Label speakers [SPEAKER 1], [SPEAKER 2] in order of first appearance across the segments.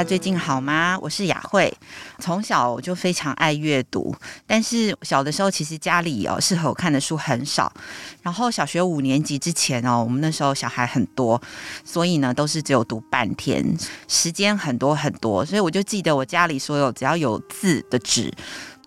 [SPEAKER 1] 家最近好吗？我是雅慧，从小我就非常爱阅读，但是小的时候其实家里哦适合我看的书很少。然后小学五年级之前哦，我们那时候小孩很多，所以呢都是只有读半天，时间很多很多，所以我就记得我家里所有只要有字的纸。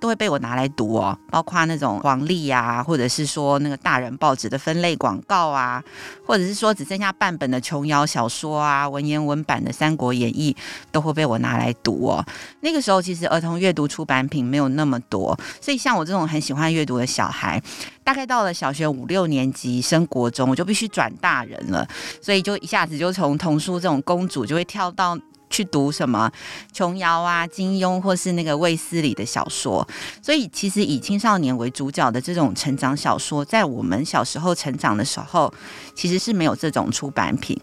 [SPEAKER 1] 都会被我拿来读哦，包括那种黄历啊，或者是说那个大人报纸的分类广告啊，或者是说只剩下半本的琼瑶小说啊，文言文版的《三国演义》都会被我拿来读哦。那个时候其实儿童阅读出版品没有那么多，所以像我这种很喜欢阅读的小孩，大概到了小学五六年级升国中，我就必须转大人了，所以就一下子就从童书这种公主就会跳到。去读什么琼瑶啊、金庸，或是那个卫斯理的小说。所以，其实以青少年为主角的这种成长小说，在我们小时候成长的时候，其实是没有这种出版品。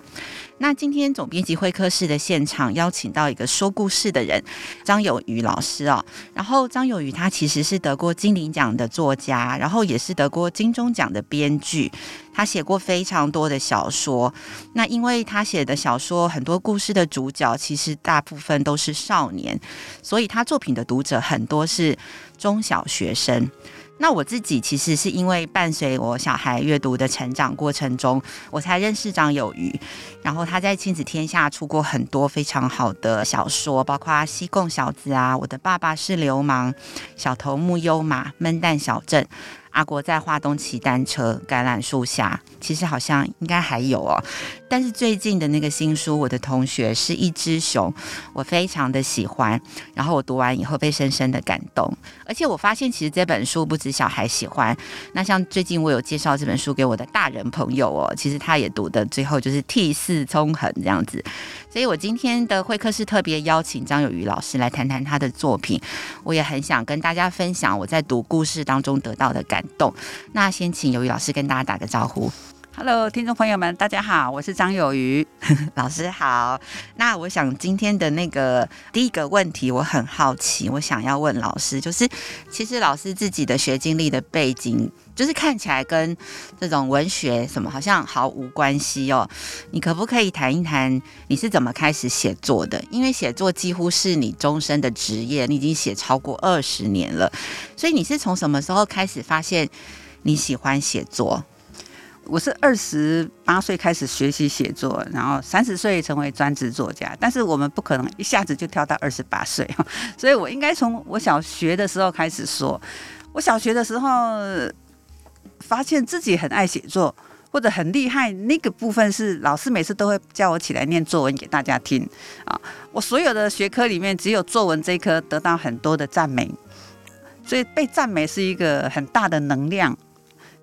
[SPEAKER 1] 那今天总编辑会客室的现场邀请到一个说故事的人，张友渔老师哦。然后张友渔他其实是得过金鼎奖的作家，然后也是得过金钟奖的编剧。他写过非常多的小说。那因为他写的小说很多故事的主角其实大部分都是少年，所以他作品的读者很多是中小学生。那我自己其实是因为伴随我小孩阅读的成长过程中，我才认识张有余。然后他在亲子天下出过很多非常好的小说，包括《西贡小子》啊，《我的爸爸是流氓》，《小头目优马》，《闷蛋小镇》。阿国在华东骑单车，橄榄树下，其实好像应该还有哦。但是最近的那个新书，我的同学是一只熊，我非常的喜欢。然后我读完以后被深深的感动，而且我发现其实这本书不止小孩喜欢。那像最近我有介绍这本书给我的大人朋友哦，其实他也读的最后就是涕泗纵横这样子。所以我今天的会客室特别邀请张友渔老师来谈谈他的作品，我也很想跟大家分享我在读故事当中得到的感动。那先请尤宇老师跟大家打个招呼。
[SPEAKER 2] Hello，听众朋友们，大家好，我是张友余
[SPEAKER 1] 老师好。那我想今天的那个第一个问题，我很好奇，我想要问老师，就是其实老师自己的学经历的背景，就是看起来跟这种文学什么好像毫无关系哦。你可不可以谈一谈你是怎么开始写作的？因为写作几乎是你终身的职业，你已经写超过二十年了，所以你是从什么时候开始发现你喜欢写作？
[SPEAKER 2] 我是二十八岁开始学习写作，然后三十岁成为专职作家。但是我们不可能一下子就跳到二十八岁，所以我应该从我小学的时候开始说。我小学的时候发现自己很爱写作，或者很厉害，那个部分是老师每次都会叫我起来念作文给大家听啊。我所有的学科里面，只有作文这一科得到很多的赞美，所以被赞美是一个很大的能量。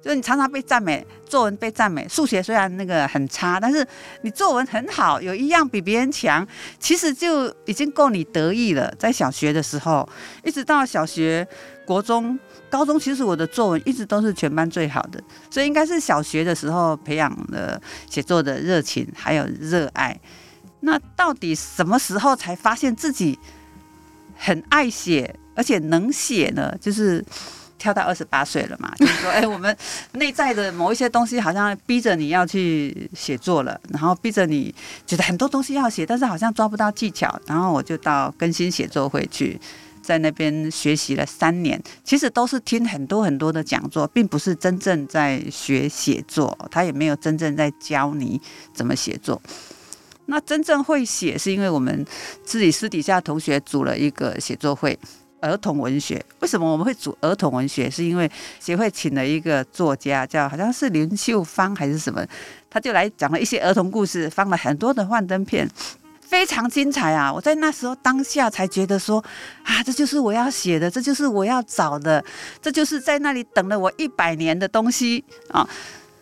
[SPEAKER 2] 就你常常被赞美，作文被赞美，数学虽然那个很差，但是你作文很好，有一样比别人强，其实就已经够你得意了。在小学的时候，一直到小学、国中、高中，其实我的作文一直都是全班最好的，所以应该是小学的时候培养了写作的热情还有热爱。那到底什么时候才发现自己很爱写，而且能写呢？就是。跳到二十八岁了嘛，就是说，哎，我们内在的某一些东西好像逼着你要去写作了，然后逼着你觉得很多东西要写，但是好像抓不到技巧，然后我就到更新写作会去，在那边学习了三年，其实都是听很多很多的讲座，并不是真正在学写作，他也没有真正在教你怎么写作。那真正会写，是因为我们自己私底下同学组了一个写作会。儿童文学，为什么我们会组儿童文学？是因为协会请了一个作家，叫好像是林秀芳还是什么，他就来讲了一些儿童故事，放了很多的幻灯片，非常精彩啊！我在那时候当下才觉得说，啊，这就是我要写的，这就是我要找的，这就是在那里等了我一百年的东西啊！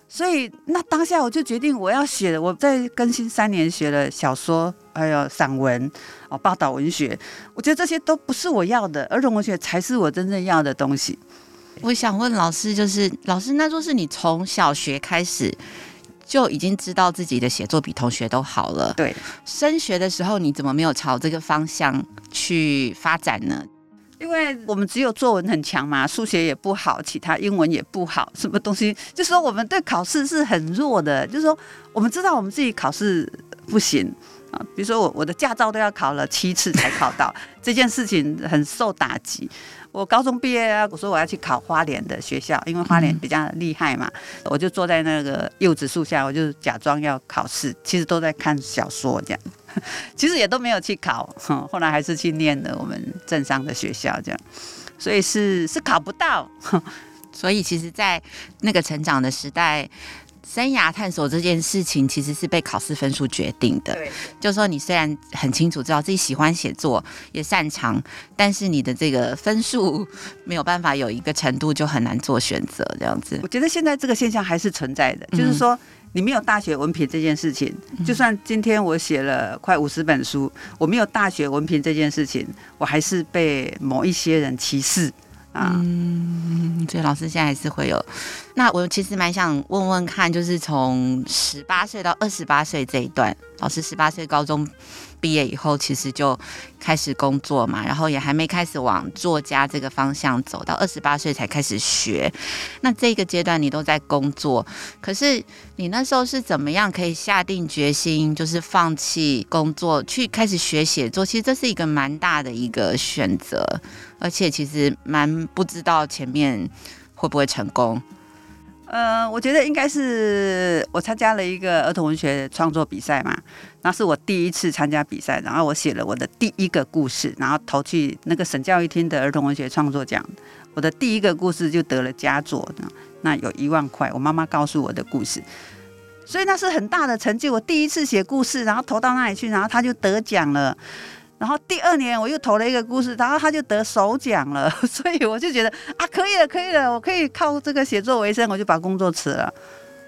[SPEAKER 2] 所以那当下我就决定我要写。我在更新三年学了小说，还有散文哦，报道文学。我觉得这些都不是我要的，儿童文学才是我真正要的东西。
[SPEAKER 1] 我想问老师，就是老师，那就是你从小学开始就已经知道自己的写作比同学都好了。
[SPEAKER 2] 对，
[SPEAKER 1] 升学的时候你怎么没有朝这个方向去发展呢？
[SPEAKER 2] 因为我们只有作文很强嘛，数学也不好，其他英文也不好，什么东西，就是说我们对考试是很弱的。就是说，我们知道我们自己考试不行啊，比如说我我的驾照都要考了七次才考到，这件事情很受打击。我高中毕业啊，我说我要去考花莲的学校，因为花莲比较厉害嘛，我就坐在那个柚子树下，我就假装要考试，其实都在看小说这样，其实也都没有去考，后来还是去念了我们镇上的学校这样，所以是是考不到，
[SPEAKER 1] 所以其实，在那个成长的时代。生涯探索这件事情其实是被考试分数决定的。对，就是说你虽然很清楚知道自己喜欢写作，也擅长，但是你的这个分数没有办法有一个程度，就很难做选择。这样子，
[SPEAKER 2] 我觉得现在这个现象还是存在的，嗯、就是说你没有大学文凭这件事情，就算今天我写了快五十本书，我没有大学文凭这件事情，我还是被某一些人歧视。
[SPEAKER 1] 嗯，所以老师现在还是会有。那我其实蛮想问问看，就是从十八岁到二十八岁这一段，老师十八岁高中毕业以后，其实就开始工作嘛，然后也还没开始往作家这个方向走，到二十八岁才开始学。那这个阶段你都在工作，可是你那时候是怎么样可以下定决心，就是放弃工作去开始学写作？其实这是一个蛮大的一个选择，而且其实蛮不知道前面会不会成功。
[SPEAKER 2] 呃，我觉得应该是我参加了一个儿童文学创作比赛嘛，那是我第一次参加比赛，然后我写了我的第一个故事，然后投去那个省教育厅的儿童文学创作奖，我的第一个故事就得了佳作，那有一万块，我妈妈告诉我的故事，所以那是很大的成就。我第一次写故事，然后投到那里去，然后他就得奖了。然后第二年我又投了一个故事，然后他就得首奖了，所以我就觉得啊，可以了，可以了，我可以靠这个写作为生，我就把工作辞了。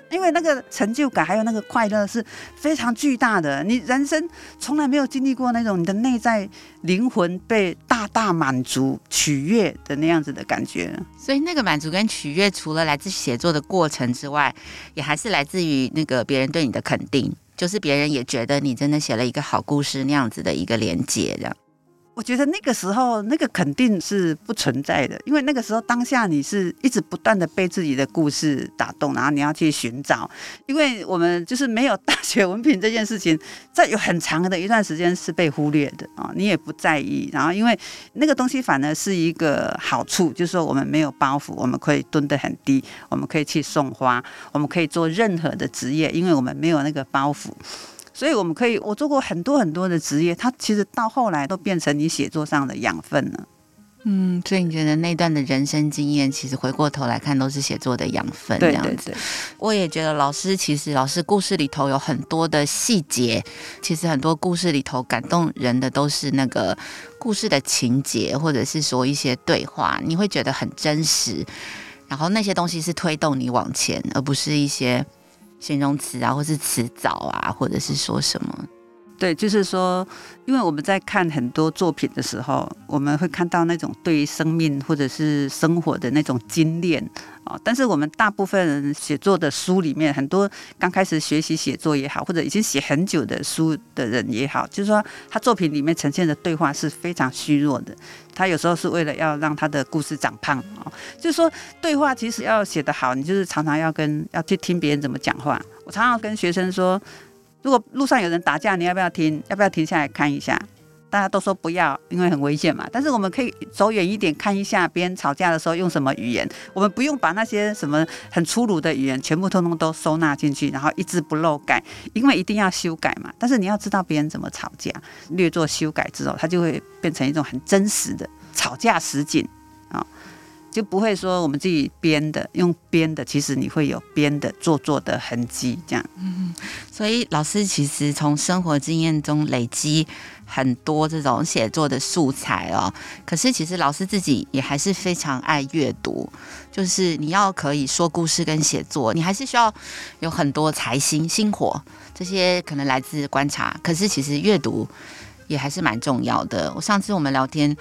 [SPEAKER 2] 因为那个成就感还有那个快乐是非常巨大的，你人生从来没有经历过那种你的内在灵魂被大大满足、取悦的那样子的感觉。
[SPEAKER 1] 所以那个满足跟取悦，除了来自写作的过程之外，也还是来自于那个别人对你的肯定。就是别人也觉得你真的写了一个好故事那样子的一个连接，这样。
[SPEAKER 2] 我觉得那个时候那个肯定是不存在的，因为那个时候当下你是一直不断的被自己的故事打动，然后你要去寻找。因为我们就是没有大学文凭这件事情，在有很长的一段时间是被忽略的啊，你也不在意。然后因为那个东西反而是一个好处，就是说我们没有包袱，我们可以蹲得很低，我们可以去送花，我们可以做任何的职业，因为我们没有那个包袱。所以我们可以，我做过很多很多的职业，它其实到后来都变成你写作上的养分了。
[SPEAKER 1] 嗯，所以你觉得那段的人生经验，其实回过头来看，都是写作的养分。这样子。对对对。我也觉得老师其实老师故事里头有很多的细节，其实很多故事里头感动人的都是那个故事的情节，或者是说一些对话，你会觉得很真实。然后那些东西是推动你往前，而不是一些。形容词啊，或是词藻啊，或者是说什么？
[SPEAKER 2] 对，就是说，因为我们在看很多作品的时候，我们会看到那种对于生命或者是生活的那种精炼啊。但是我们大部分人写作的书里面，很多刚开始学习写作也好，或者已经写很久的书的人也好，就是说他作品里面呈现的对话是非常虚弱的。他有时候是为了要让他的故事长胖啊。就是说，对话其实要写得好，你就是常常要跟要去听别人怎么讲话。我常常跟学生说。如果路上有人打架，你要不要停？要不要停下来看一下？大家都说不要，因为很危险嘛。但是我们可以走远一点看一下，别人吵架的时候用什么语言。我们不用把那些什么很粗鲁的语言全部通通都收纳进去，然后一字不漏改，因为一定要修改嘛。但是你要知道别人怎么吵架，略作修改之后，它就会变成一种很真实的吵架实景。就不会说我们自己编的，用编的，其实你会有编的做作的痕迹，这样。
[SPEAKER 1] 嗯，所以老师其实从生活经验中累积很多这种写作的素材哦。可是其实老师自己也还是非常爱阅读，就是你要可以说故事跟写作，你还是需要有很多才心、心火，这些可能来自观察。可是其实阅读也还是蛮重要的。我上次我们聊天。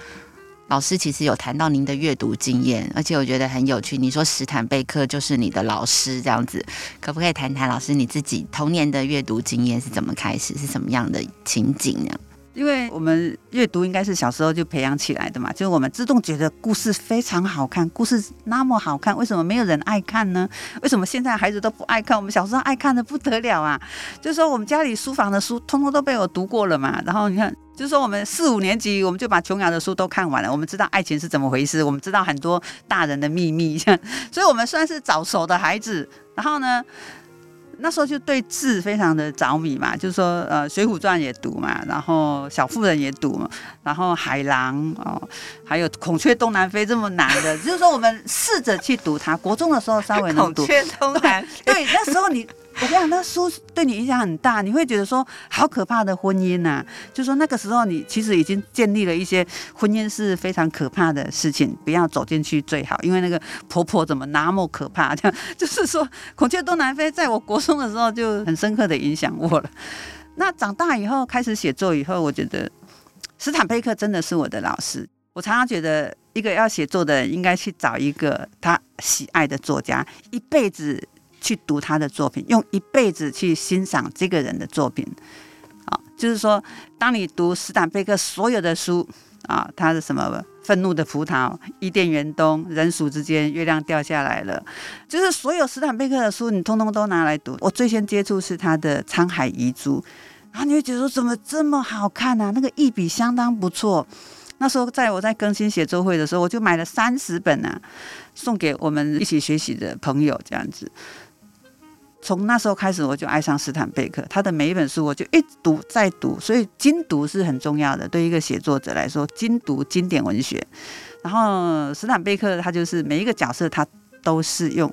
[SPEAKER 1] 老师其实有谈到您的阅读经验，而且我觉得很有趣。你说史坦贝克就是你的老师这样子，可不可以谈谈老师你自己童年的阅读经验是怎么开始，是什么样的情景呢？
[SPEAKER 2] 因为我们阅读应该是小时候就培养起来的嘛，就是我们自动觉得故事非常好看，故事那么好看，为什么没有人爱看呢？为什么现在孩子都不爱看？我们小时候爱看的不得了啊！就是说我们家里书房的书，通通都被我读过了嘛。然后你看，就是说我们四五年级，我们就把琼瑶的书都看完了，我们知道爱情是怎么回事，我们知道很多大人的秘密，所以我们算是早熟的孩子。然后呢，那时候就对字非常的着迷嘛，就是说，呃，《水浒传》也读嘛，然后《小妇人》也读嘛，然后《海狼》哦，还有《孔雀东南飞》这么难的，就是说我们试着去读它。国中的时候稍微能读。
[SPEAKER 1] 孔雀东南飞。
[SPEAKER 2] 对，那时候你。我跟你讲，那书对你影响很大，你会觉得说好可怕的婚姻呐、就说那个时候你其实已经建立了一些婚姻是非常可怕的事情，不要走进去最好，因为那个婆婆怎么那么可怕？这样就是说《孔雀东南飞》在我国中的时候就很深刻的影响我了。那长大以后开始写作以后，我觉得斯坦贝克真的是我的老师。我常常觉得，一个要写作的人应该去找一个他喜爱的作家，一辈子。去读他的作品，用一辈子去欣赏这个人的作品，啊，就是说，当你读史坦贝克所有的书啊，他的什么愤怒的葡萄、伊甸园东、人鼠之间、月亮掉下来了，就是所有斯坦贝克的书，你通通都拿来读。我最先接触是他的《沧海遗珠》，然后你会觉得说怎么这么好看啊？那个一笔相当不错。那时候在我在更新写作会的时候，我就买了三十本啊，送给我们一起学习的朋友，这样子。从那时候开始，我就爱上斯坦贝克。他的每一本书，我就一读再读。所以精读是很重要的，对一个写作者来说，精读经典文学。然后斯坦贝克他就是每一个角色，他都是用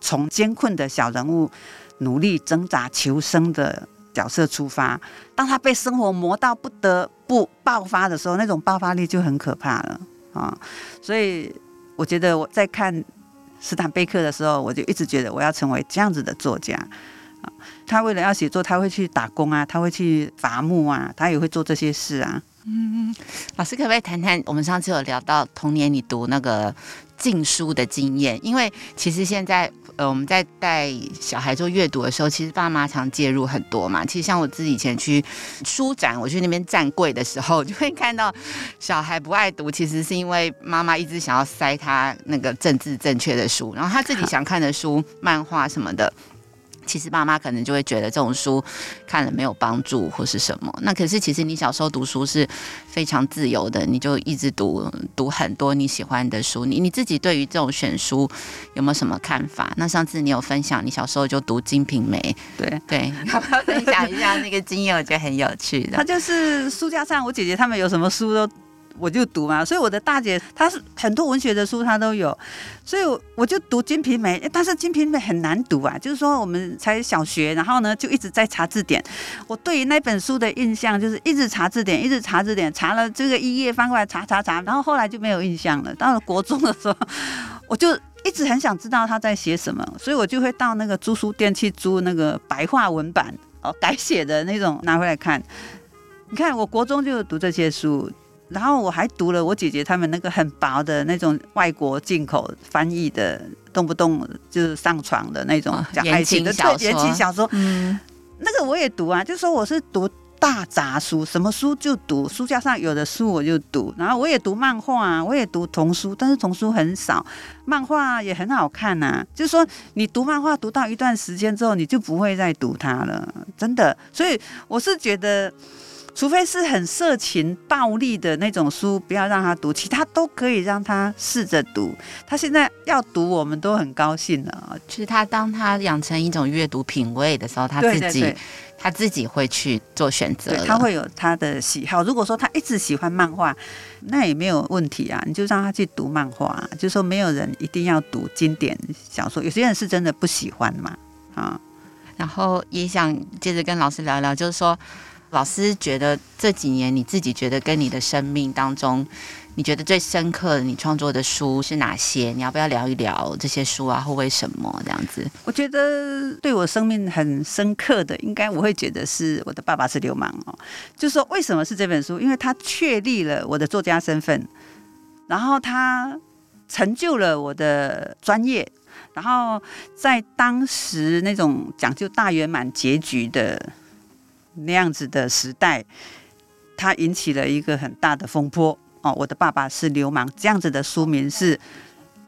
[SPEAKER 2] 从艰困的小人物努力挣扎求生的角色出发。当他被生活磨到不得不爆发的时候，那种爆发力就很可怕了啊！所以我觉得我在看。斯坦贝克的时候，我就一直觉得我要成为这样子的作家。他为了要写作，他会去打工啊，他会去伐木啊，他也会做这些事啊。
[SPEAKER 1] 嗯，老师可不可以谈谈？我们上次有聊到童年你读那个禁书的经验，因为其实现在。呃，我们在带小孩做阅读的时候，其实爸妈常介入很多嘛。其实像我自己以前去书展，我去那边站柜的时候，就会看到小孩不爱读，其实是因为妈妈一直想要塞他那个政治正确的书，然后他自己想看的书、漫画什么的。其实爸妈可能就会觉得这种书看了没有帮助或是什么。那可是其实你小时候读书是非常自由的，你就一直读读很多你喜欢的书。你你自己对于这种选书有没有什么看法？那上次你有分享你小时候就读《金瓶梅》，
[SPEAKER 2] 对
[SPEAKER 1] 对，要不要分享一下那个经验？我觉得很有趣的。
[SPEAKER 2] 他就是书架上，我姐姐他们有什么书都。我就读嘛，所以我的大姐她是很多文学的书她都有，所以我就读《金瓶梅》，但是《金瓶梅》很难读啊，就是说我们才小学，然后呢就一直在查字典。我对于那本书的印象就是一直查字典，一直查字典，查了这个一页翻过来查查查，然后后来就没有印象了。到了国中的时候，我就一直很想知道他在写什么，所以我就会到那个租书店去租那个白话文版哦改写的那种拿回来看。你看，我国中就读这些书。然后我还读了我姐姐他们那个很薄的那种外国进口翻译的，动不动就是上床的那种讲爱情的言情小说。嗯，那个我也读啊，就说我是读大杂书，什么书就读，书架上有的书我就读。然后我也读漫画啊，我也读童书，但是童书很少，漫画也很好看呐。就是说你读漫画读到一段时间之后，你就不会再读它了，真的。所以我是觉得。除非是很色情、暴力的那种书，不要让他读，其他都可以让他试着读。他现在要读，我们都很高兴了。
[SPEAKER 1] 其实他当他养成一种阅读品味的时候，他自己对对对他自己会去做选择，
[SPEAKER 2] 他会有他的喜好。如果说他一直喜欢漫画，那也没有问题啊，你就让他去读漫画。就说没有人一定要读经典小说，有些人是真的不喜欢嘛啊。
[SPEAKER 1] 然后也想接着跟老师聊聊，就是说。老师觉得这几年你自己觉得跟你的生命当中，你觉得最深刻的你创作的书是哪些？你要不要聊一聊这些书啊，或为什么这样子？
[SPEAKER 2] 我觉得对我生命很深刻的，应该我会觉得是我的爸爸是流氓哦。就是说为什么是这本书？因为它确立了我的作家身份。然后他成就了我的专业，然后在当时那种讲究大圆满结局的那样子的时代，它引起了一个很大的风波哦。我的爸爸是流氓，这样子的书名是，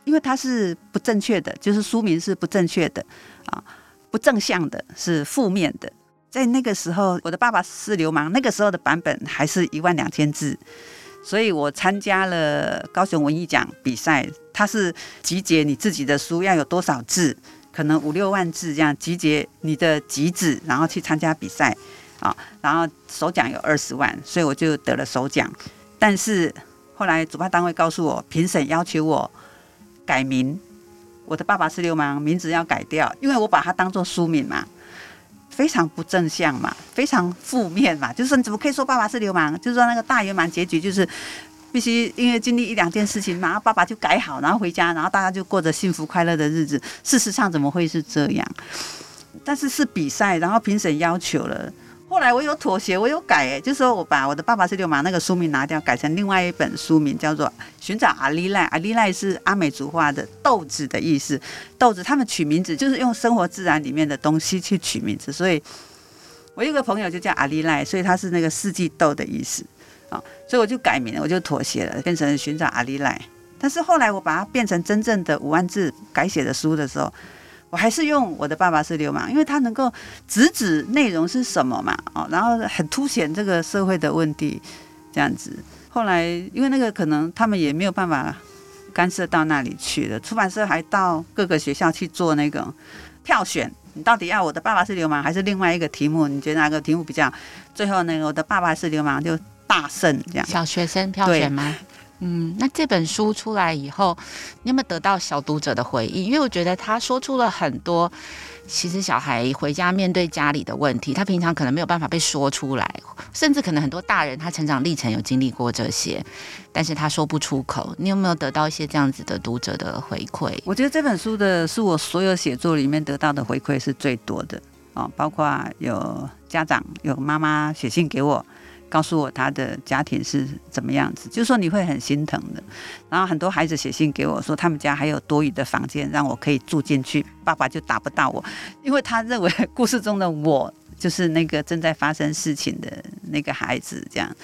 [SPEAKER 2] 因为它是不正确的，就是书名是不正确的啊，不正向的，是负面的。在那个时候，我的爸爸是流氓，那个时候的版本还是一万两千字。所以我参加了高雄文艺奖比赛，它是集结你自己的书要有多少字，可能五六万字这样集结你的集子，然后去参加比赛啊，然后首奖有二十万，所以我就得了首奖。但是后来主办单位告诉我，评审要求我改名，我的爸爸是流氓，名字要改掉，因为我把它当做书名嘛。非常不正向嘛，非常负面嘛，就是你怎么可以说爸爸是流氓？就是说那个大圆满结局就是必须因为经历一两件事情，然后爸爸就改好，然后回家，然后大家就过着幸福快乐的日子。事实上怎么会是这样？但是是比赛，然后评审要求了。后来我有妥协，我有改，哎，就是说我把我的爸爸是流氓那个书名拿掉，改成另外一本书名，叫做《寻找阿里赖》。阿里赖是阿美族话的豆子的意思，豆子他们取名字就是用生活自然里面的东西去取名字，所以我有个朋友就叫阿里赖，所以他是那个四季豆的意思啊，所以我就改名了，我就妥协了，变成《寻找阿里赖》。但是后来我把它变成真正的五万字改写的书的时候。我还是用我的爸爸是流氓，因为他能够直指内容是什么嘛，哦，然后很凸显这个社会的问题，这样子。后来因为那个可能他们也没有办法干涉到那里去了，出版社还到各个学校去做那个票选，你到底要我的爸爸是流氓还是另外一个题目？你觉得哪个题目比较？最后那个我的爸爸是流氓就大胜，这样。
[SPEAKER 1] 小学生票选吗？嗯，那这本书出来以后，你有没有得到小读者的回应？因为我觉得他说出了很多，其实小孩回家面对家里的问题，他平常可能没有办法被说出来，甚至可能很多大人他成长历程有经历过这些，但是他说不出口。你有没有得到一些这样子的读者的回馈？
[SPEAKER 2] 我觉得这本书的是我所有写作里面得到的回馈是最多的啊，包括有家长有妈妈写信给我。告诉我他的家庭是怎么样子，就说你会很心疼的。然后很多孩子写信给我说，他们家还有多余的房间让我可以住进去，爸爸就打不到我，因为他认为故事中的我就是那个正在发生事情的那个孩子这样。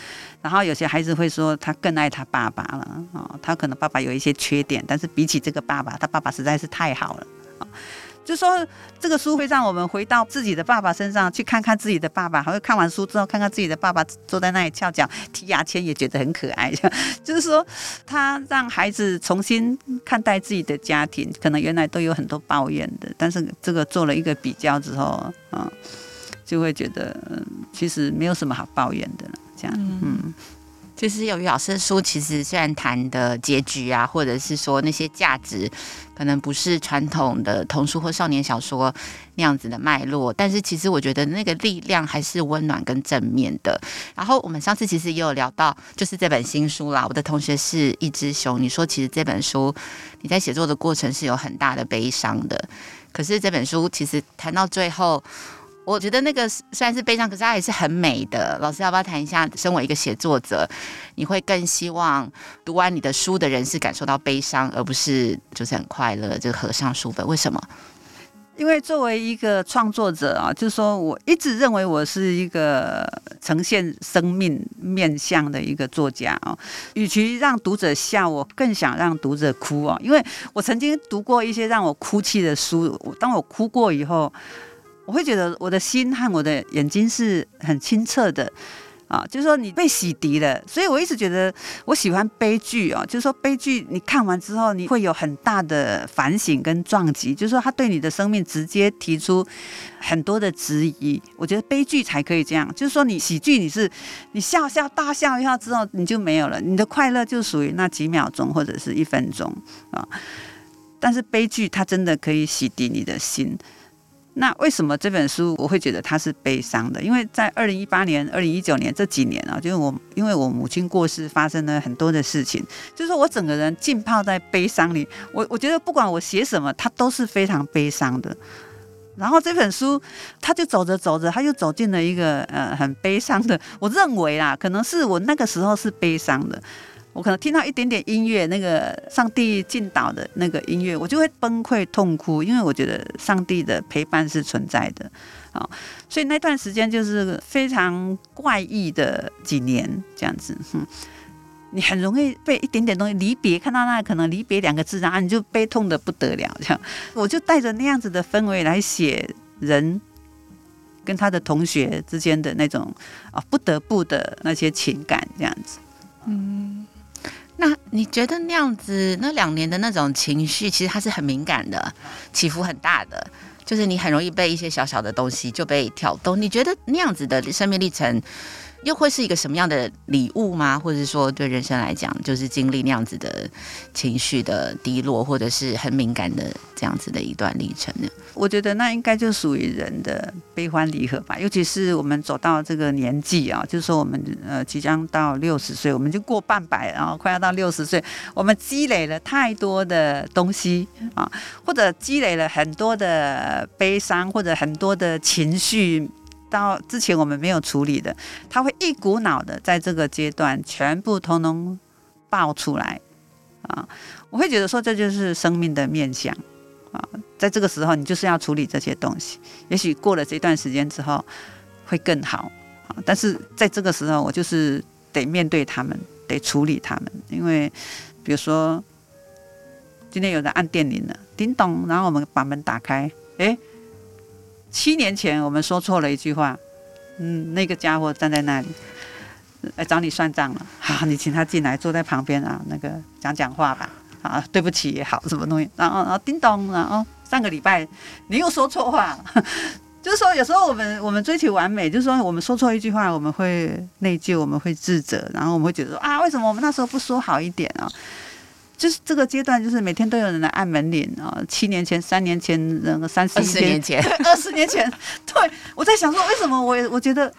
[SPEAKER 2] 然后有些孩子会说他更爱他爸爸了哦，他可能爸爸有一些缺点，但是比起这个爸爸，他爸爸实在是太好了。就说这个书会让我们回到自己的爸爸身上，去看看自己的爸爸，还会看完书之后看看自己的爸爸坐在那里翘脚剔牙签，也觉得很可爱。就是说，他让孩子重新看待自己的家庭，可能原来都有很多抱怨的，但是这个做了一个比较之后，嗯，就会觉得其实没有什么好抱怨的了。这样，嗯。
[SPEAKER 1] 就是有于老师的书，其实虽然谈的结局啊，或者是说那些价值，可能不是传统的童书或少年小说那样子的脉络，但是其实我觉得那个力量还是温暖跟正面的。然后我们上次其实也有聊到，就是这本新书啦。我的同学是一只熊，你说其实这本书你在写作的过程是有很大的悲伤的，可是这本书其实谈到最后。我觉得那个虽然是悲伤，可是它也是很美的。老师要不要谈一下？身为一个写作者，你会更希望读完你的书的人是感受到悲伤，而不是就是很快乐，就合上书本？为什么？
[SPEAKER 2] 因为作为一个创作者啊，就是说我一直认为我是一个呈现生命面向的一个作家啊。与其让读者笑，我更想让读者哭啊。因为我曾经读过一些让我哭泣的书，当我哭过以后。我会觉得我的心和我的眼睛是很清澈的，啊，就是说你被洗涤了，所以我一直觉得我喜欢悲剧啊，就是说悲剧你看完之后你会有很大的反省跟撞击，就是说他对你的生命直接提出很多的质疑。我觉得悲剧才可以这样，就是说你喜剧你是你笑笑大笑一下之后你就没有了，你的快乐就属于那几秒钟或者是一分钟啊，但是悲剧它真的可以洗涤你的心。那为什么这本书我会觉得它是悲伤的？因为在二零一八年、二零一九年这几年啊，就是我因为我母亲过世，发生了很多的事情，就是我整个人浸泡在悲伤里。我我觉得不管我写什么，它都是非常悲伤的。然后这本书，它就走着走着，它就走进了一个呃很悲伤的。我认为啦，可能是我那个时候是悲伤的。我可能听到一点点音乐，那个上帝进岛的那个音乐，我就会崩溃痛哭，因为我觉得上帝的陪伴是存在的啊。所以那段时间就是非常怪异的几年，这样子，哼，你很容易被一点点东西离别，看到那可能离别两个字，然后你就悲痛得不得了。这样，我就带着那样子的氛围来写人跟他的同学之间的那种啊不得不的那些情感，这样子，
[SPEAKER 1] 嗯。那你觉得那样子那两年的那种情绪，其实它是很敏感的，起伏很大的，就是你很容易被一些小小的东西就被挑动。你觉得那样子的生命历程，又会是一个什么样的礼物吗？或者说对人生来讲，就是经历那样子的情绪的低落，或者是很敏感的这样子的一段历程呢？
[SPEAKER 2] 我觉得那应该就属于人的悲欢离合吧。尤其是我们走到这个年纪啊，就是说我们呃即将到六十岁，我们就过半百，然后快要到六十岁，我们积累了太多的东西啊，或者积累了很多的悲伤，或者很多的情绪。到之前我们没有处理的，他会一股脑的在这个阶段全部通通爆出来啊！我会觉得说，这就是生命的面向啊，在这个时候你就是要处理这些东西。也许过了这段时间之后会更好啊，但是在这个时候我就是得面对他们，得处理他们，因为比如说今天有人按电铃了，叮咚，然后我们把门打开，诶。七年前我们说错了一句话，嗯，那个家伙站在那里，来找你算账了。好，你请他进来，坐在旁边啊，那个讲讲话吧。啊，对不起也好，什么东西？然后，然后叮咚，然后上个礼拜你又说错话了，就是说有时候我们我们追求完美，就是说我们说错一句话，我们会内疚，我们会自责，然后我们会觉得说啊，为什么我们那时候不说好一点啊？就是这个阶段，就是每天都有人来按门铃啊。七年前、三年前、那个三十
[SPEAKER 1] 年前、
[SPEAKER 2] 二十年前，对，我在想说，为什么我我觉得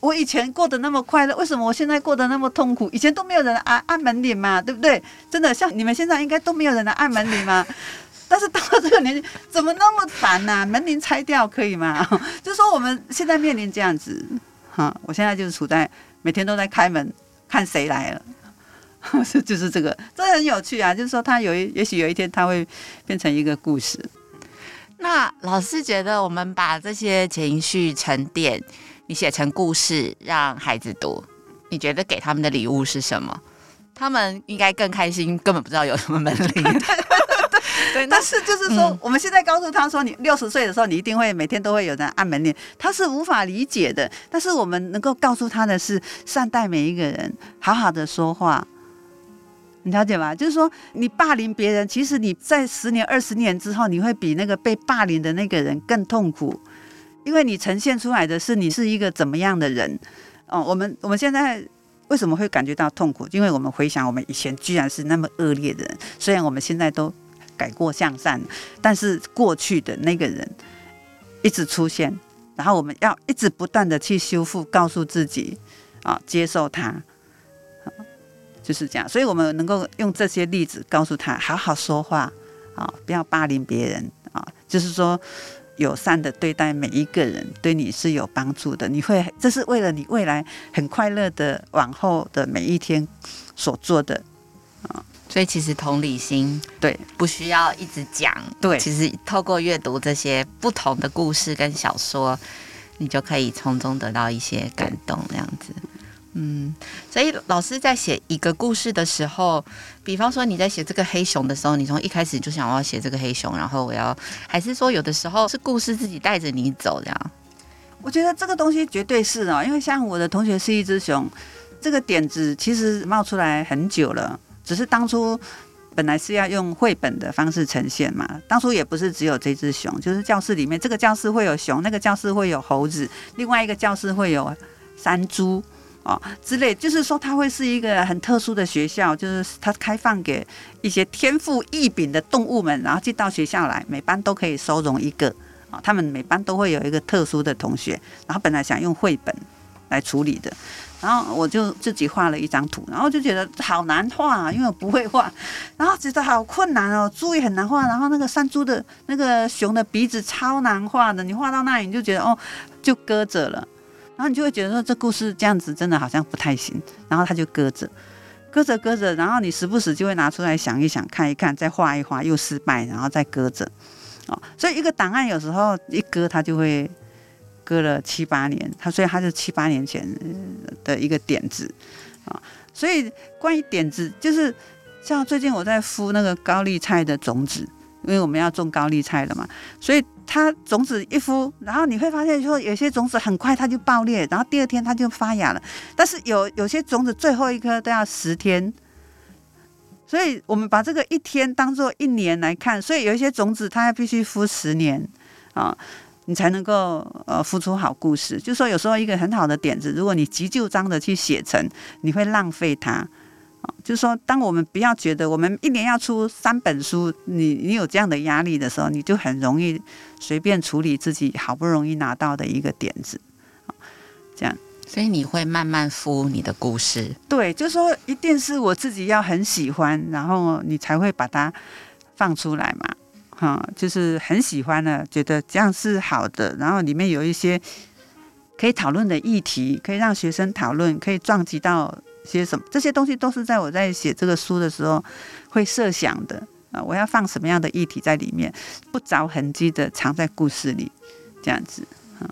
[SPEAKER 2] 我以前过得那么快乐，为什么我现在过得那么痛苦？以前都没有人按按门铃嘛，对不对？真的，像你们现在应该都没有人来按门铃嘛。但是到了这个年纪，怎么那么烦呢、啊？门铃拆掉可以吗？就是说我们现在面临这样子，哈，我现在就是处在每天都在开门，看谁来了。是，就是这个，这很有趣啊！就是说，他有一，也许有一天，他会变成一个故事。
[SPEAKER 1] 那老师觉得，我们把这些情绪沉淀，你写成故事让孩子读，你觉得给他们的礼物是什么？他们应该更开心，根本不知道有什么门 铃。对，但是就是说，嗯、我们现在告诉他说，你六十岁的时候，你一定会每天都会有人按门铃，他是无法理解的。但是我们能够告诉他的是，善待每一个人，好好的说话。你了解吗？就是说，你霸凌别人，其实你在十年、二十年之后，你会比那个被霸凌的那个人更痛苦，因为你呈现出来的是你是一个怎么样的人。哦，我们我们现在为什么会感觉到痛苦？因为我们回想我们以前居然是那么恶劣的人，虽然我们现在都改过向善，但是过去的那个人一直出现，然后我们要一直不断的去修复，告诉自己啊，接受他。就是这样，所以我们能够用这些例子告诉他，好好说话啊，不要霸凌别人啊，就是说友善的对待每一个人，对你是有帮助的。你会，这是为了你未来很快乐的往后的每一天所做的啊。所以其实同理心，
[SPEAKER 2] 对，
[SPEAKER 1] 不需要一直讲，
[SPEAKER 2] 对，
[SPEAKER 1] 其实透过阅读这些不同的故事跟小说，你就可以从中得到一些感动，这样子。嗯，所以老师在写一个故事的时候，比方说你在写这个黑熊的时候，你从一开始就想要写这个黑熊，然后我要，还是说有的时候是故事自己带着你走这样？
[SPEAKER 2] 我觉得这个东西绝对是哦，因为像我的同学是一只熊，这个点子其实冒出来很久了，只是当初本来是要用绘本的方式呈现嘛，当初也不是只有这只熊，就是教室里面这个教室会有熊，那个教室会有猴子，另外一个教室会有山猪。哦，之类，就是说它会是一个很特殊的学校，就是它开放给一些天赋异禀的动物们，然后进到学校来，每班都可以收容一个。啊，他们每班都会有一个特殊的同学，然后本来想用绘本来处理的，然后我就自己画了一张图，然后就觉得好难画啊，因为我不会画，然后觉得好困难哦，猪也很难画，然后那个山猪的那个熊的鼻子超难画的，你画到那里你就觉得哦，就搁着了。然后你就会觉得说，这故事这样子真的好像不太行，然后他就搁着，搁着搁着，然后你时不时就会拿出来想一想，看一看，再画一画，又失败，然后再搁着。哦，所以一个档案有时候一搁，它就会搁了七八年。它所以它是七八年前的一个点子啊。所以关于点子，就是像最近我在敷那个高丽菜的种子，因为我们要种高丽菜了嘛，所以它种子一敷，然后你会发现说有些种子很快它就爆裂，然后第二天它就发芽了。但是有有些种子最后一颗都要十天。所以我们把这个一天当做一年来看，所以有一些种子它要必须孵十年啊，你才能够呃孵出好故事。就说有时候一个很好的点子，如果你急就章的去写成，你会浪费它。就是说，当我们不要觉得我们一年要出三本书，你你有这样的压力的时候，你就很容易随便处理自己好不容易拿到的一个点子啊，这样。
[SPEAKER 1] 所以你会慢慢敷你的故事，
[SPEAKER 2] 对，就是说一定是我自己要很喜欢，然后你才会把它放出来嘛，哈，就是很喜欢的，觉得这样是好的，然后里面有一些可以讨论的议题，可以让学生讨论，可以撞击到些什么，这些东西都是在我在写这个书的时候会设想的啊，我要放什么样的议题在里面，不着痕迹的藏在故事里，这样子，啊，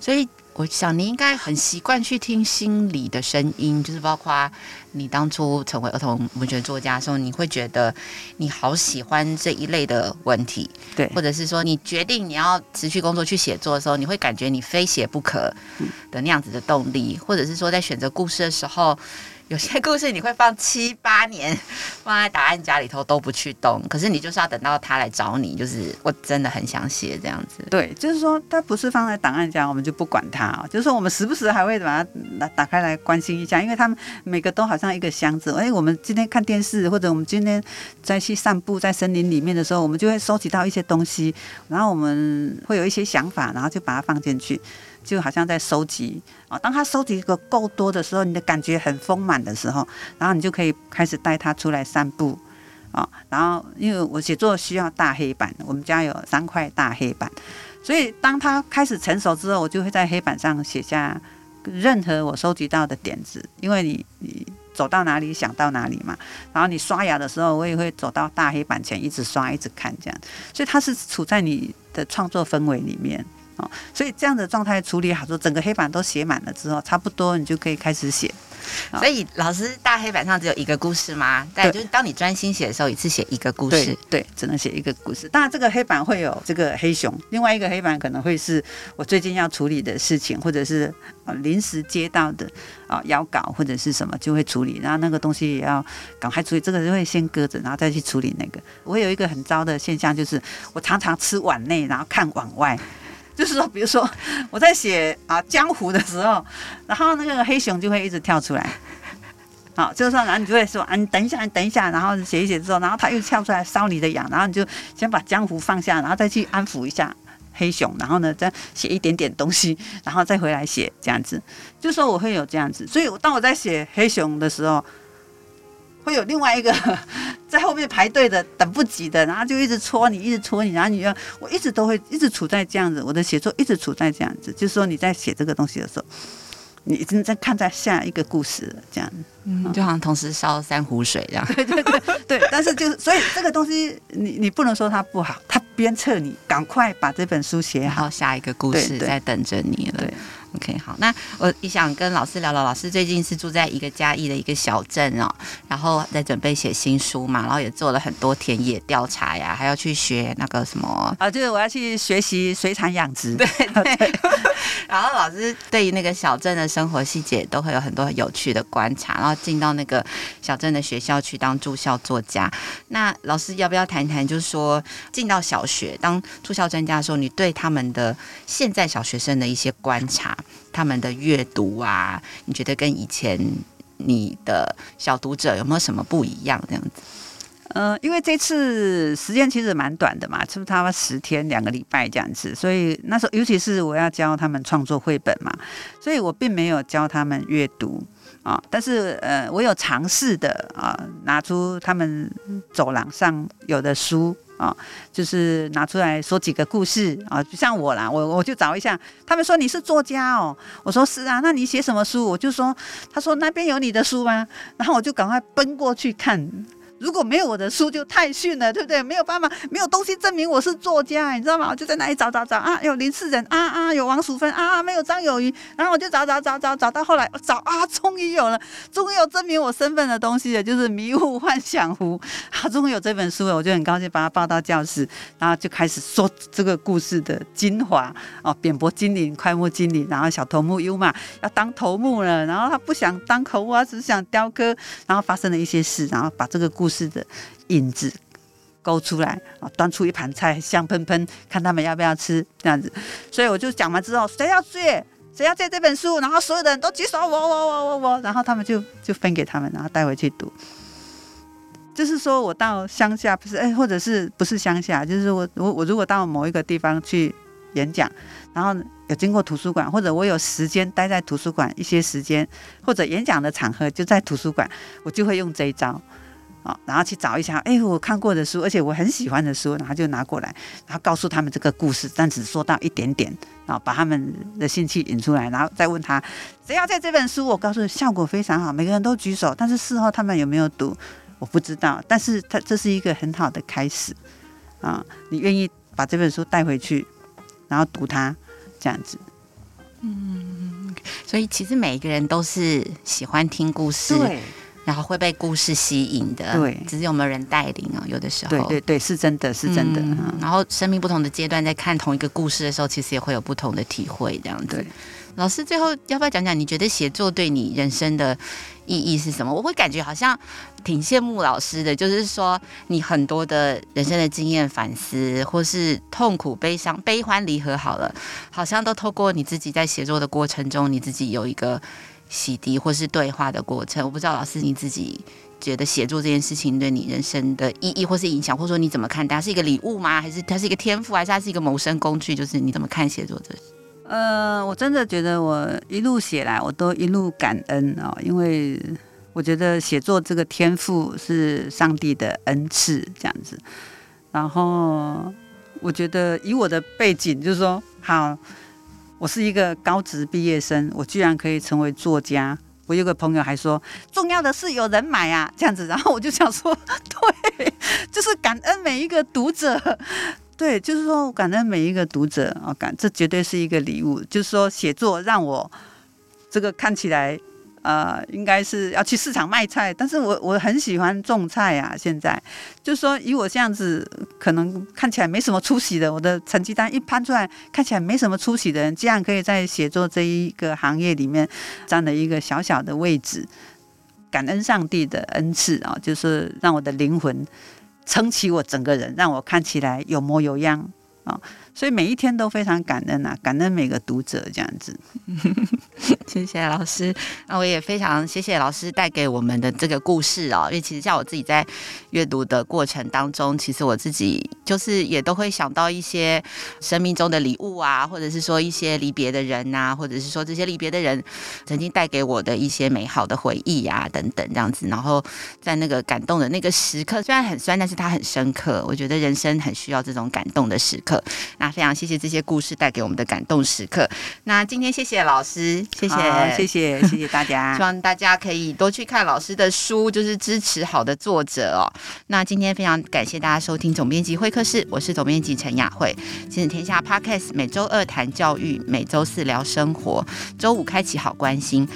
[SPEAKER 1] 所以。我想你应该很习惯去听心理的声音，就是包括你当初成为儿童文学作家的时候，你会觉得你好喜欢这一类的问题，
[SPEAKER 2] 对，
[SPEAKER 1] 或者是说你决定你要持续工作去写作的时候，你会感觉你非写不可的那样子的动力，或者是说在选择故事的时候。有些故事你会放七八年，放在档案夹里头都不去动，可是你就是要等到他来找你，就是我真的很想写这样子。
[SPEAKER 2] 对，就是说他不是放在档案夹，我们就不管他哦。就是说我们时不时还会把它打打开来关心一下，因为他们每个都好像一个箱子。哎，我们今天看电视，或者我们今天再去散步在森林里面的时候，我们就会收集到一些东西，然后我们会有一些想法，然后就把它放进去。就好像在收集啊，当他收集个够多的时候，你的感觉很丰满的时候，然后你就可以开始带他出来散步啊。然后因为我写作需要大黑板，我们家有三块大黑板，所以当他开始成熟之后，我就会在黑板上写下任何我收集到的点子。因为你你走到哪里想到哪里嘛，然后你刷牙的时候，我也会走到大黑板前一直刷一直看这样，所以他是处在你的创作氛围里面。哦，所以这样的状态处理好，说整个黑板都写满了之后，差不多你就可以开始写。
[SPEAKER 1] 所以老师大黑板上只有一个故事吗？对，就是当你专心写的时候，一次写一个故事。
[SPEAKER 2] 对，对，只能写一个故事。当然，这个黑板会有这个黑熊，另外一个黑板可能会是我最近要处理的事情，或者是啊临时接到的啊邀稿或者是什么就会处理，然后那个东西也要赶快处理，这个就会先搁着，然后再去处理那个。我有一个很糟的现象，就是我常常吃碗内，然后看碗外。就是说，比如说我在写啊江湖的时候，然后那个黑熊就会一直跳出来，好，就是说，然后你就会说啊，你等一下，你等一下，然后写一写之后，然后他又跳出来烧你的痒，然后你就先把江湖放下，然后再去安抚一下黑熊，然后呢再写一点点东西，然后再回来写这样子。就说我会有这样子，所以当我在写黑熊的时候。会有另外一个 在后面排队的等不及的，然后就一直戳你，一直戳你，然后你要我一直都会一直处在这样子，我的写作一直处在这样子，就是说你在写这个东西的时候，你已经在看在下一个故事了，这样，
[SPEAKER 1] 嗯，就好像同时烧三壶水这样，
[SPEAKER 2] 对对对对，但是就是所以这个东西你你不能说它不好，它鞭策你赶快把这本书写好，
[SPEAKER 1] 下一个故事在等着你了。对。OK，好，那我也想跟老师聊聊。老师最近是住在一个嘉义的一个小镇哦，然后在准备写新书嘛，然后也做了很多田野调查呀，还要去学那个什么
[SPEAKER 2] 啊，就是我要去学习水产养殖。
[SPEAKER 1] 对对。对 然后老师对于那个小镇的生活细节都会有很多有趣的观察，然后进到那个小镇的学校去当住校作家。那老师要不要谈谈，就是说进到小学当住校专家的时候，你对他们的现在小学生的一些观察？他们的阅读啊，你觉得跟以前你的小读者有没有什么不一样？这样子？
[SPEAKER 2] 嗯、呃，因为这次时间其实蛮短的嘛，是不是差不多十天两个礼拜这样子？所以那时候，尤其是我要教他们创作绘本嘛，所以我并没有教他们阅读啊，但是呃，我有尝试的啊，拿出他们走廊上有的书啊，就是拿出来说几个故事啊，就像我啦，我我就找一下，他们说你是作家哦，我说是啊，那你写什么书？我就说，他说那边有你的书吗？然后我就赶快奔过去看。如果没有我的书就太逊了，对不对？没有办法，没有东西证明我是作家，你知道吗？我就在那里找找找啊，有林世仁啊啊，有王淑芬啊啊，没有张友渔，然后我就找找找找找到后来找啊，终于有了，终于有证明我身份的东西了，就是《迷雾幻想湖》啊，终于有这本书了，我就很高兴，把它抱到教室，然后就开始说这个故事的精华哦，扁柏精灵、快木精灵，然后小头目优马要当头目了，然后他不想当头目，他只想雕刻，然后发生了一些事，然后把这个故事。故事的影子勾出来啊，端出一盘菜，香喷喷，看他们要不要吃这样子。所以我就讲完之后，谁要借？谁要借这本书？然后所有的人都举手，我我我我我，然后他们就就分给他们，然后带回去读。就是说我到乡下，不是哎，或者是不是乡下？就是我我我如果到某一个地方去演讲，然后有经过图书馆，或者我有时间待在图书馆一些时间，或者演讲的场合就在图书馆，我就会用这一招。然后去找一下，哎，我看过的书，而且我很喜欢的书，然后就拿过来，然后告诉他们这个故事，但只说到一点点，然后把他们的兴趣引出来，然后再问他谁要在这本书？我告诉你，效果非常好，每个人都举手，但是事后他们有没有读，我不知道。但是他这是一个很好的开始啊！你愿意把这本书带回去，然后读它，这样子。
[SPEAKER 1] 嗯，所以其实每一个人都是喜欢听故事。
[SPEAKER 2] 对。
[SPEAKER 1] 然后会被故事吸引的，
[SPEAKER 2] 对，
[SPEAKER 1] 只是有没有人带领啊？有的时候，
[SPEAKER 2] 对对对，是真的，是真的。
[SPEAKER 1] 嗯，然后生命不同的阶段，在看同一个故事的时候，其实也会有不同的体会，这样子。
[SPEAKER 2] 对，
[SPEAKER 1] 老师最后要不要讲讲？你觉得写作对你人生的意义是什么？我会感觉好像挺羡慕老师的，就是说你很多的人生的经验、反思，或是痛苦、悲伤、悲欢离合，好了，好像都透过你自己在写作的过程中，你自己有一个。洗涤或是对话的过程，我不知道老师你自己觉得写作这件事情对你人生的意义或是影响，或者说你怎么看待？它是一个礼物吗？还是它是一个天赋？还是它是一个谋生工具？就是你怎么看写作这？
[SPEAKER 2] 呃，我真的觉得我一路写来，我都一路感恩哦，因为我觉得写作这个天赋是上帝的恩赐，这样子。然后我觉得以我的背景，就是说好。我是一个高职毕业生，我居然可以成为作家。我有个朋友还说，重要的是有人买啊，这样子。然后我就想说，对，就是感恩每一个读者，对，就是说感恩每一个读者啊，感这绝对是一个礼物。就是说写作让我这个看起来。呃，应该是要去市场卖菜，但是我我很喜欢种菜啊。现在就是说，以我这样子，可能看起来没什么出息的，我的成绩单一攀出来，看起来没什么出息的人，竟然可以在写作这一个行业里面占了一个小小的位置，感恩上帝的恩赐啊，就是让我的灵魂撑起我整个人，让我看起来有模有样啊。所以每一天都非常感恩啊，感恩每个读者这样子。
[SPEAKER 1] 谢谢老师，那我也非常谢谢老师带给我们的这个故事哦。因为其实像我自己在阅读的过程当中，其实我自己就是也都会想到一些生命中的礼物啊，或者是说一些离别的人呐、啊，或者是说这些离别的人曾经带给我的一些美好的回忆啊等等这样子。然后在那个感动的那个时刻，虽然很酸，但是它很深刻。我觉得人生很需要这种感动的时刻。那非常谢谢这些故事带给我们的感动时刻。那今天谢谢老师，谢谢，
[SPEAKER 2] 谢谢，谢谢大家。
[SPEAKER 1] 希望大家可以多去看老师的书，就是支持好的作者哦。那今天非常感谢大家收听总编辑会客室，我是总编辑陈雅慧。亲子天下 Podcast 每周二谈教育，每周四聊生活，周五开启好关心。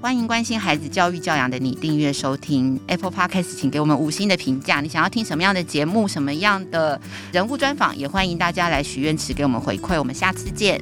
[SPEAKER 1] 欢迎关心孩子教育教养的你订阅收听 Apple Podcast，请给我们五星的评价。你想要听什么样的节目，什么样的人物专访，也欢迎大家来许愿池给我们回馈。我们下次见。